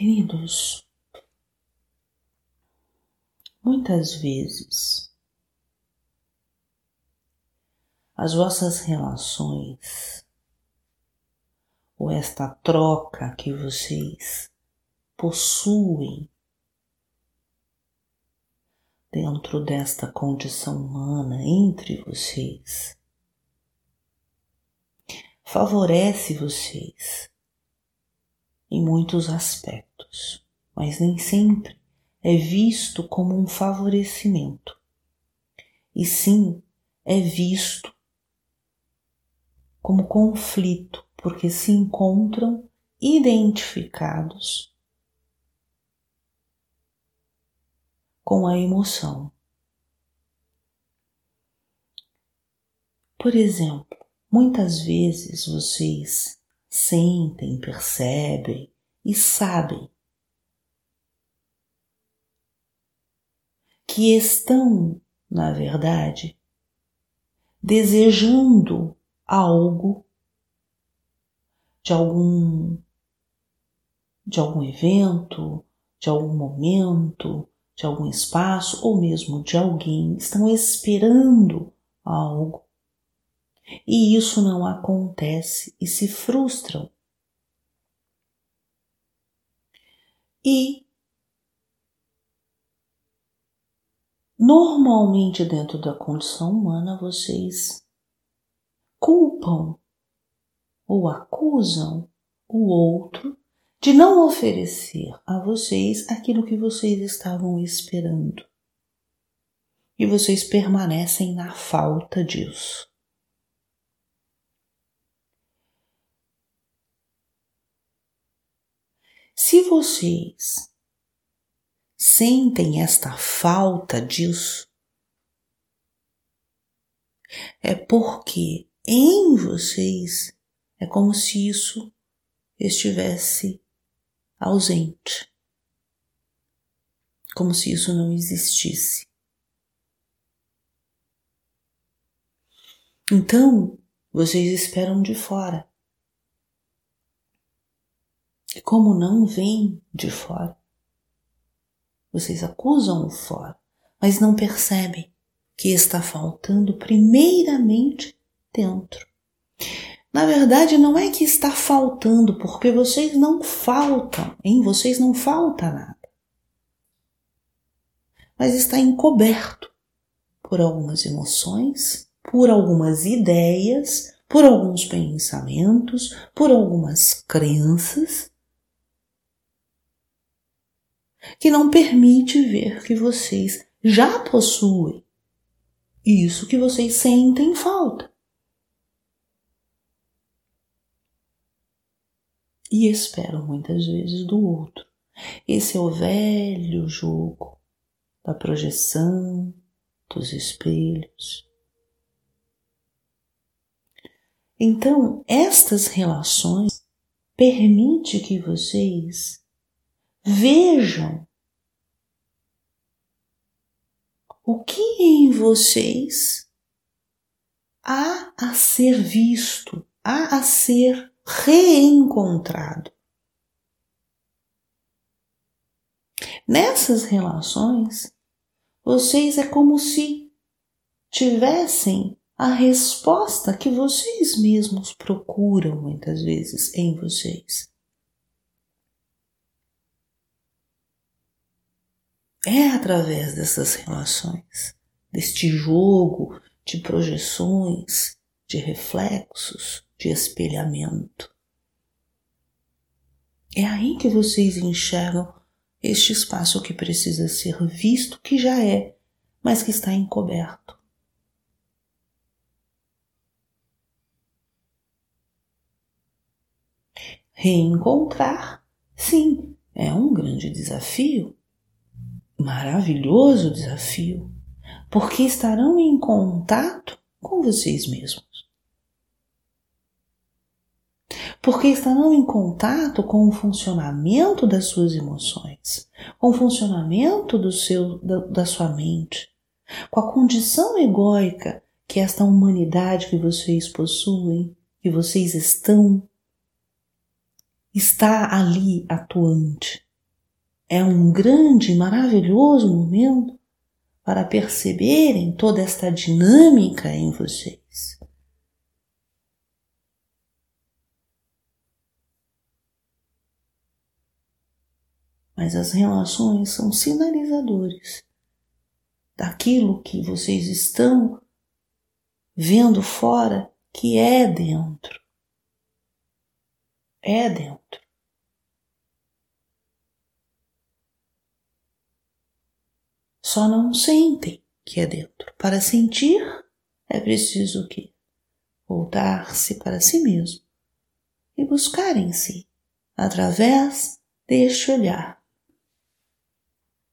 Queridos, muitas vezes as vossas relações ou esta troca que vocês possuem dentro desta condição humana entre vocês favorece vocês em muitos aspectos, mas nem sempre é visto como um favorecimento, e sim é visto como conflito, porque se encontram identificados com a emoção. Por exemplo, muitas vezes vocês sentem, percebem e sabem que estão, na verdade, desejando algo de algum de algum evento, de algum momento, de algum espaço ou mesmo de alguém, estão esperando algo e isso não acontece e se frustram. E normalmente dentro da condição humana vocês culpam ou acusam o outro de não oferecer a vocês aquilo que vocês estavam esperando. E vocês permanecem na falta disso. Se vocês sentem esta falta disso, é porque em vocês é como se isso estivesse ausente, como se isso não existisse. Então, vocês esperam de fora. E como não vem de fora, vocês acusam o fora, mas não percebem que está faltando primeiramente dentro. Na verdade, não é que está faltando, porque vocês não faltam, em vocês não falta nada. Mas está encoberto por algumas emoções, por algumas ideias, por alguns pensamentos, por algumas crenças que não permite ver que vocês já possuem isso que vocês sentem falta. E esperam muitas vezes do outro. Esse é o velho jogo da projeção, dos espelhos. Então, estas relações permitem que vocês Vejam o que em vocês há a ser visto, há a ser reencontrado. Nessas relações, vocês é como se tivessem a resposta que vocês mesmos procuram muitas vezes em vocês. É através dessas relações, deste jogo de projeções, de reflexos, de espelhamento. É aí que vocês enxergam este espaço que precisa ser visto, que já é, mas que está encoberto. Reencontrar, sim, é um grande desafio maravilhoso desafio, porque estarão em contato com vocês mesmos. Porque estarão em contato com o funcionamento das suas emoções, com o funcionamento do seu, da, da sua mente, com a condição egóica que esta humanidade que vocês possuem, que vocês estão, está ali atuante é um grande e maravilhoso momento para perceberem toda esta dinâmica em vocês. Mas as relações são sinalizadores daquilo que vocês estão vendo fora que é dentro. É dentro. Só não sentem que é dentro. Para sentir, é preciso que voltar-se para si mesmo e buscar em si, através deste olhar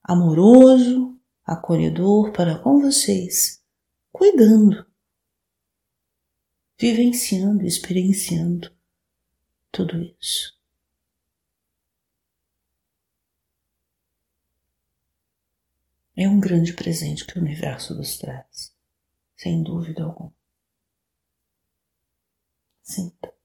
amoroso, acolhedor para com vocês, cuidando, vivenciando, experienciando tudo isso. É um grande presente que o universo nos traz, sem dúvida alguma. Sinta.